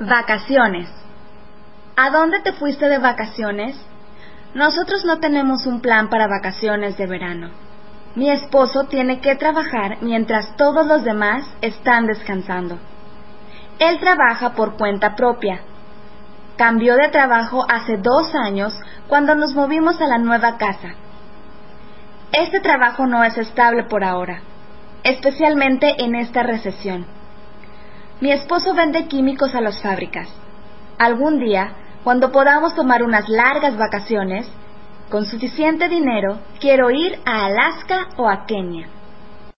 Vacaciones. ¿A dónde te fuiste de vacaciones? Nosotros no tenemos un plan para vacaciones de verano. Mi esposo tiene que trabajar mientras todos los demás están descansando. Él trabaja por cuenta propia. Cambió de trabajo hace dos años cuando nos movimos a la nueva casa. Este trabajo no es estable por ahora, especialmente en esta recesión. Mi esposo vende químicos a las fábricas. Algún día, cuando podamos tomar unas largas vacaciones, con suficiente dinero, quiero ir a Alaska o a Kenia.